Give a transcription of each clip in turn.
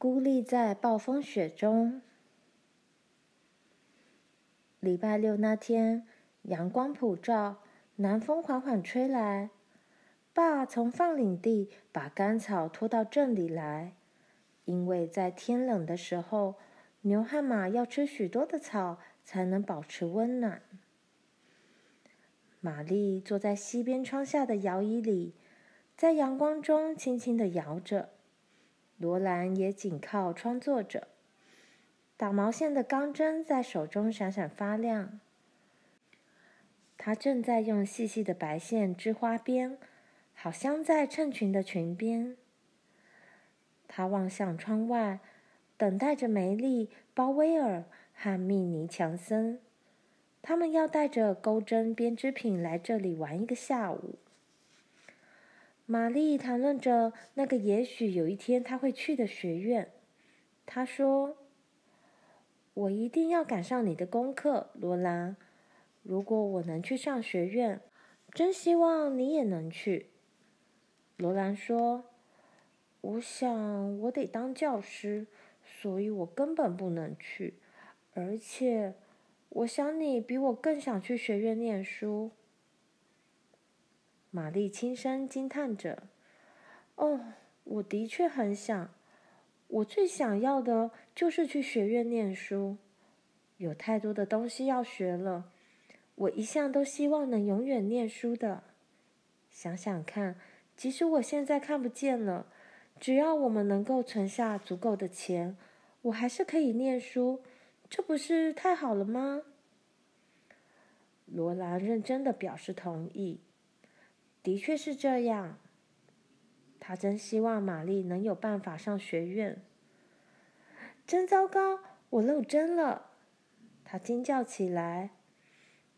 孤立在暴风雪中。礼拜六那天，阳光普照，南风缓缓吹来。爸从放领地把干草拖到镇里来，因为在天冷的时候，牛和马要吃许多的草，才能保持温暖。玛丽坐在西边窗下的摇椅里，在阳光中轻轻地摇着。罗兰也紧靠窗坐着。打毛线的钢针在手中闪闪发亮。她正在用细细的白线织花边，好像在衬裙的裙边。她望向窗外，等待着梅丽、鲍威尔和密尼强森。他们要带着钩针编织品来这里玩一个下午。玛丽谈论着那个也许有一天她会去的学院。她说。我一定要赶上你的功课，罗兰。如果我能去上学院，真希望你也能去。罗兰说：“我想我得当教师，所以我根本不能去。而且，我想你比我更想去学院念书。”玛丽轻声惊叹着：“哦，我的确很想。”我最想要的就是去学院念书，有太多的东西要学了。我一向都希望能永远念书的。想想看，即使我现在看不见了，只要我们能够存下足够的钱，我还是可以念书。这不是太好了吗？罗兰认真的表示同意。的确是这样。他真希望玛丽能有办法上学院。真糟糕，我漏针了！他惊叫起来。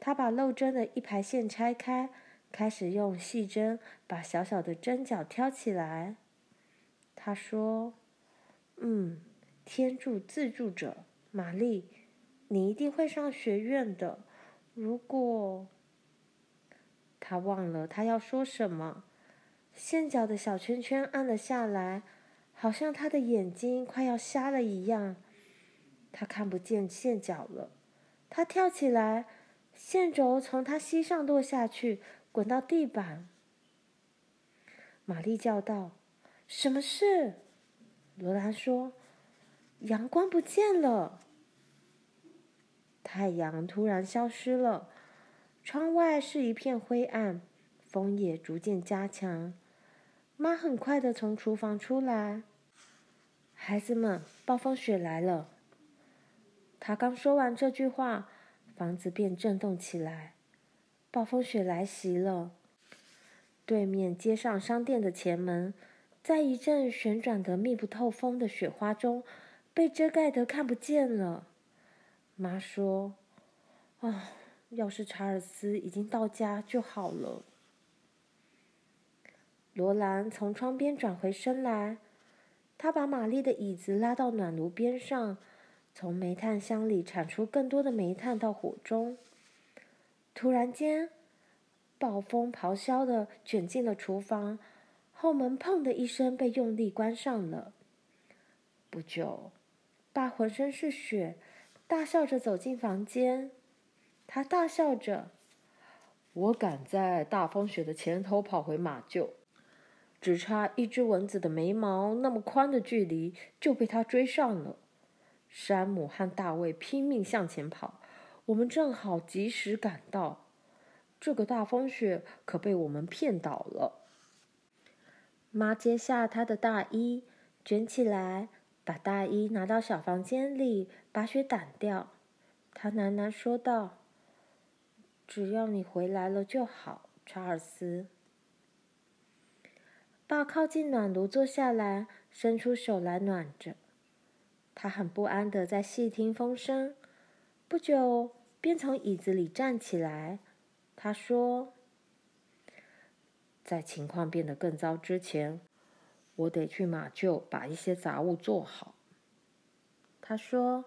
他把漏针的一排线拆开，开始用细针把小小的针脚挑起来。他说：“嗯，天助自助者，玛丽，你一定会上学院的。如果……”他忘了他要说什么。线脚的小圈圈暗了下来，好像他的眼睛快要瞎了一样。他看不见线脚了。他跳起来，线轴从他膝上落下去，滚到地板。玛丽叫道：“什么事？”罗兰说：“阳光不见了。”太阳突然消失了，窗外是一片灰暗，风也逐渐加强。妈很快的从厨房出来。孩子们，暴风雪来了。她刚说完这句话，房子便震动起来。暴风雪来袭了。对面街上商店的前门，在一阵旋转的密不透风的雪花中，被遮盖得看不见了。妈说：“啊，要是查尔斯已经到家就好了。”罗兰从窗边转回身来，他把玛丽的椅子拉到暖炉边上，从煤炭箱里铲出更多的煤炭到火中。突然间，暴风咆哮的卷进了厨房，后门“砰”的一声被用力关上了。不久，爸浑身是血，大笑着走进房间。他大笑着：“我赶在大风雪的前头跑回马厩。”只差一只蚊子的眉毛那么宽的距离，就被他追上了。山姆和大卫拼命向前跑，我们正好及时赶到。这个大风雪可被我们骗倒了。妈接下她的大衣，卷起来，把大衣拿到小房间里，把雪掸掉。她喃喃说道：“只要你回来了就好，查尔斯。”爸靠近暖炉坐下来，伸出手来暖着。他很不安地在细听风声，不久便从椅子里站起来。他说：“在情况变得更糟之前，我得去马厩把一些杂物做好。”他说：“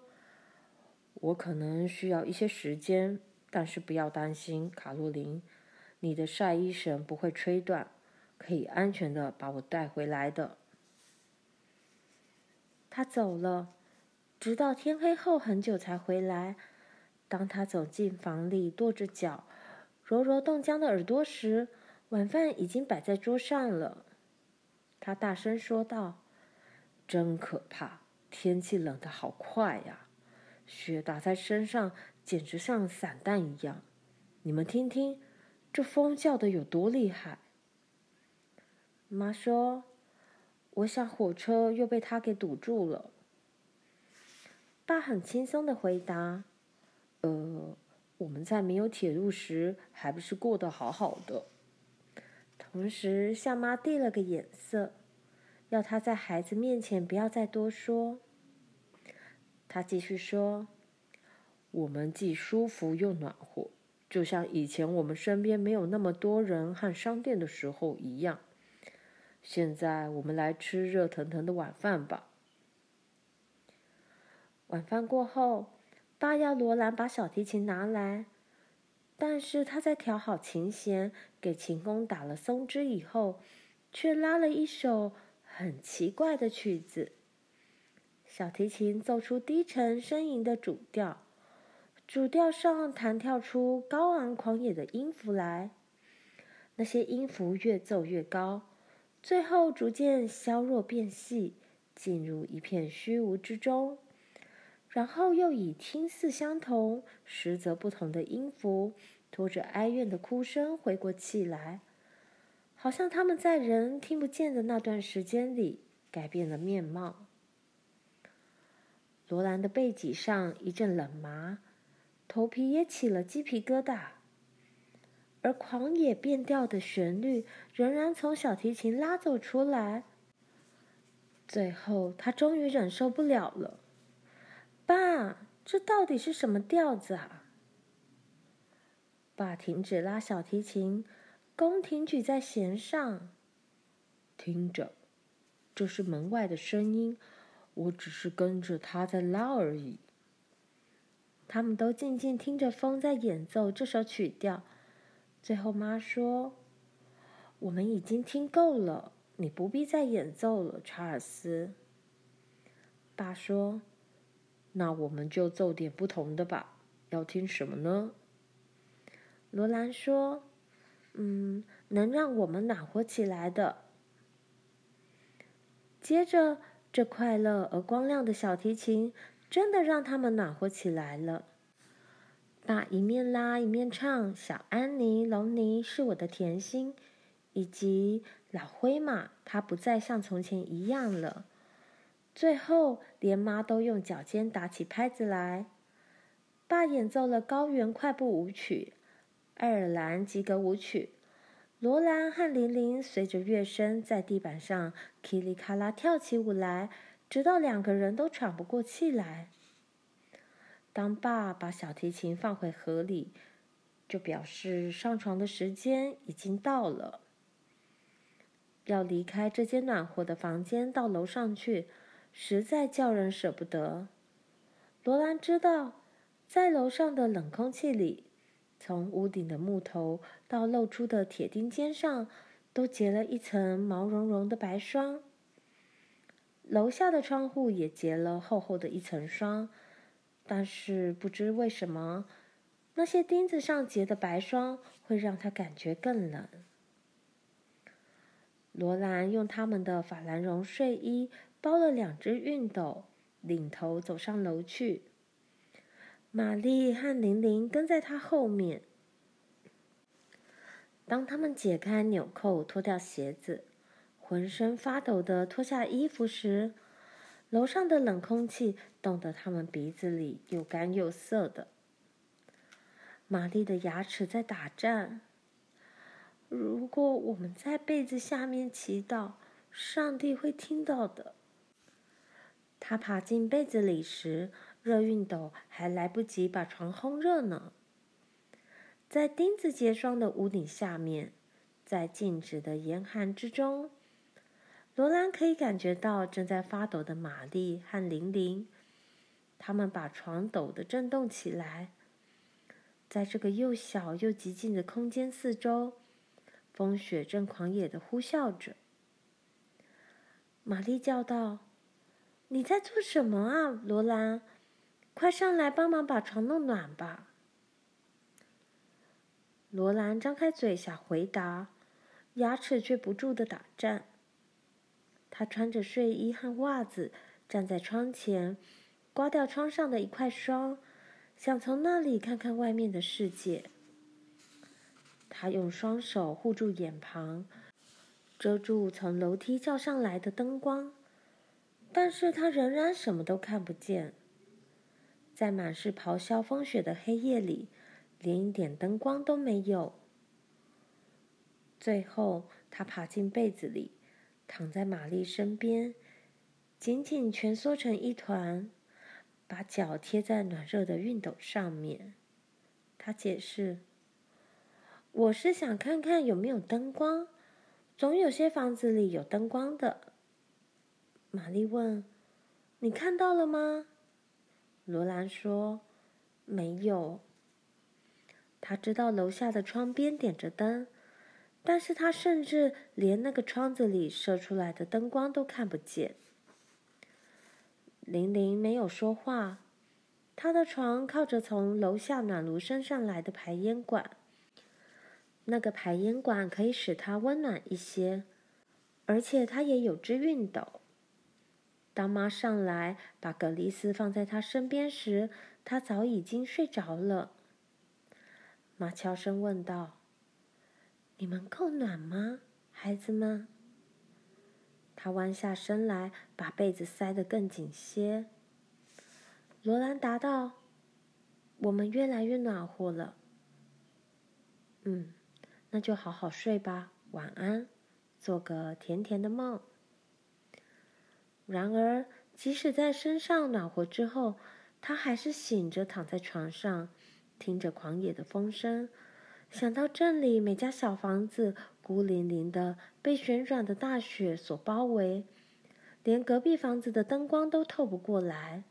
我可能需要一些时间，但是不要担心，卡洛琳，你的晒衣绳不会吹断。”可以安全的把我带回来的。他走了，直到天黑后很久才回来。当他走进房里，跺着脚，揉揉冻僵的耳朵时，晚饭已经摆在桌上了。他大声说道：“真可怕！天气冷得好快呀，雪打在身上简直像散弹一样。你们听听，这风叫的有多厉害！”妈说：“我想火车又被他给堵住了。”爸很轻松地回答。呃，我们在没有铁路时，还不是过得好好的。同时向妈递了个眼色，要她在孩子面前不要再多说。他继续说：“我们既舒服又暖和，就像以前我们身边没有那么多人和商店的时候一样。现在我们来吃热腾腾的晚饭吧。”晚饭过后。爸要罗兰把小提琴拿来，但是他在调好琴弦，给琴弓打了松枝以后，却拉了一首很奇怪的曲子。小提琴奏出低沉呻吟的主调，主调上弹跳出高昂狂野的音符来，那些音符越奏越高，最后逐渐削弱变细，进入一片虚无之中。然后又以听似相同，实则不同的音符，拖着哀怨的哭声回过气来，好像他们在人听不见的那段时间里改变了面貌。罗兰的背脊上一阵冷麻，头皮也起了鸡皮疙瘩，而狂野变调的旋律仍然从小提琴拉奏出来。最后，他终于忍受不了了。爸，这到底是什么调子啊？爸停止拉小提琴，弓停举在弦上。听着，这是门外的声音，我只是跟着他在拉而已。他们都静静听着风在演奏这首曲调。最后，妈说：“我们已经听够了，你不必再演奏了，查尔斯。”爸说。那我们就奏点不同的吧。要听什么呢？罗兰说：“嗯，能让我们暖和起来的。”接着，这快乐而光亮的小提琴真的让他们暖和起来了。爸一面拉一面唱：“小安妮·龙尼是我的甜心”，以及“老灰马，它不再像从前一样了”。最后，连妈都用脚尖打起拍子来。爸演奏了高原快步舞曲、爱尔兰吉格舞曲。罗兰和玲玲随着乐声在地板上噼里咔啦跳起舞来，直到两个人都喘不过气来。当爸把小提琴放回盒里，就表示上床的时间已经到了。要离开这间暖和的房间，到楼上去。实在叫人舍不得。罗兰知道，在楼上的冷空气里，从屋顶的木头到露出的铁钉尖上，都结了一层毛茸茸的白霜。楼下的窗户也结了厚厚的一层霜，但是不知为什么，那些钉子上结的白霜会让他感觉更冷。罗兰用他们的法兰绒睡衣。包了两只熨斗，领头走上楼去。玛丽和玲玲跟在他后面。当他们解开纽扣、脱掉鞋子，浑身发抖的脱下衣服时，楼上的冷空气冻得他们鼻子里又干又涩的。玛丽的牙齿在打颤。如果我们在被子下面祈祷，上帝会听到的。他爬进被子里时，热熨斗还来不及把床烘热呢。在钉子结霜的屋顶下面，在静止的严寒之中，罗兰可以感觉到正在发抖的玛丽和玲玲。他们把床抖得震动起来。在这个又小又寂静的空间四周，风雪正狂野的呼啸着。玛丽叫道。你在做什么啊，罗兰？快上来帮忙把床弄暖吧。罗兰张开嘴想回答，牙齿却不住的打颤。她穿着睡衣和袜子，站在窗前，刮掉窗上的一块霜，想从那里看看外面的世界。她用双手护住眼旁，遮住从楼梯照上来的灯光，但是她仍然什么都看不见。在满是咆哮风雪的黑夜里，连一点灯光都没有。最后，他爬进被子里，躺在玛丽身边，紧紧蜷缩成一团，把脚贴在暖热的熨斗上面。他解释：“我是想看看有没有灯光，总有些房子里有灯光的。”玛丽问：“你看到了吗？”罗兰说：“没有。”他知道楼下的窗边点着灯，但是他甚至连那个窗子里射出来的灯光都看不见。玲玲没有说话。她的床靠着从楼下暖炉升上来的排烟管，那个排烟管可以使她温暖一些，而且她也有只熨斗。当妈上来把格丽斯放在她身边时，她早已经睡着了。妈悄声问道：“你们够暖吗，孩子们？”他弯下身来，把被子塞得更紧些。罗兰答道：“我们越来越暖和了。”“嗯，那就好好睡吧，晚安，做个甜甜的梦。”然而，即使在身上暖和之后，他还是醒着躺在床上，听着狂野的风声，想到镇里每家小房子孤零零的被旋转的大雪所包围，连隔壁房子的灯光都透不过来，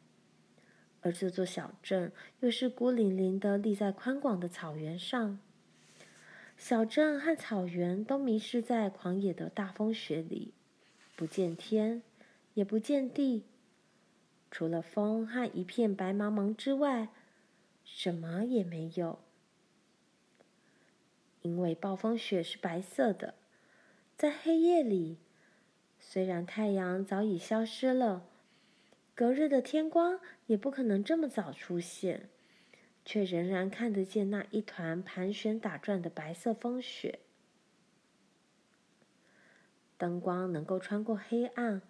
而这座小镇又是孤零零的立在宽广的草原上，小镇和草原都迷失在狂野的大风雪里，不见天。也不见地，除了风和一片白茫茫之外，什么也没有。因为暴风雪是白色的，在黑夜里，虽然太阳早已消失了，隔日的天光也不可能这么早出现，却仍然看得见那一团盘旋打转的白色风雪。灯光能够穿过黑暗。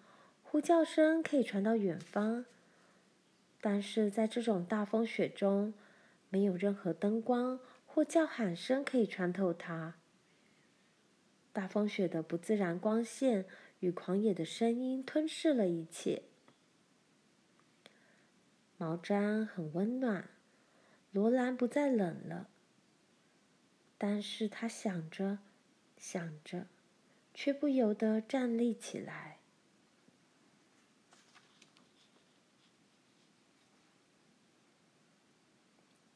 呼叫声可以传到远方，但是在这种大风雪中，没有任何灯光或叫喊声可以穿透它。大风雪的不自然光线与狂野的声音吞噬了一切。毛毡很温暖，罗兰不再冷了，但是他想着，想着，却不由得站立起来。